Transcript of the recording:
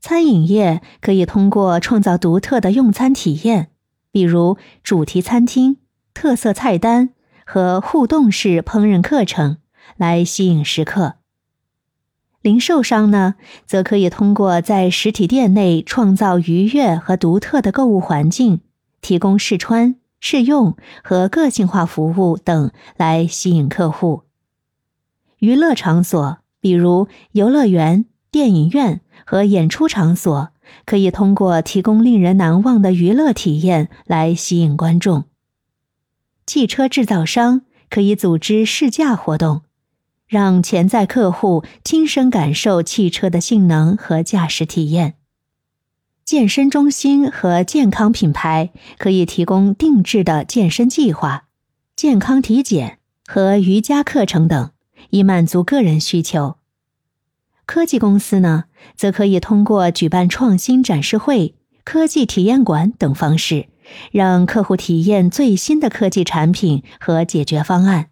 餐饮业可以通过创造独特的用餐体验，比如主题餐厅、特色菜单和互动式烹饪课程，来吸引食客。零售商呢，则可以通过在实体店内创造愉悦和独特的购物环境，提供试穿、试用和个性化服务等来吸引客户。娱乐场所，比如游乐园、电影院和演出场所，可以通过提供令人难忘的娱乐体验来吸引观众。汽车制造商可以组织试驾活动。让潜在客户亲身感受汽车的性能和驾驶体验。健身中心和健康品牌可以提供定制的健身计划、健康体检和瑜伽课程等，以满足个人需求。科技公司呢，则可以通过举办创新展示会、科技体验馆等方式，让客户体验最新的科技产品和解决方案。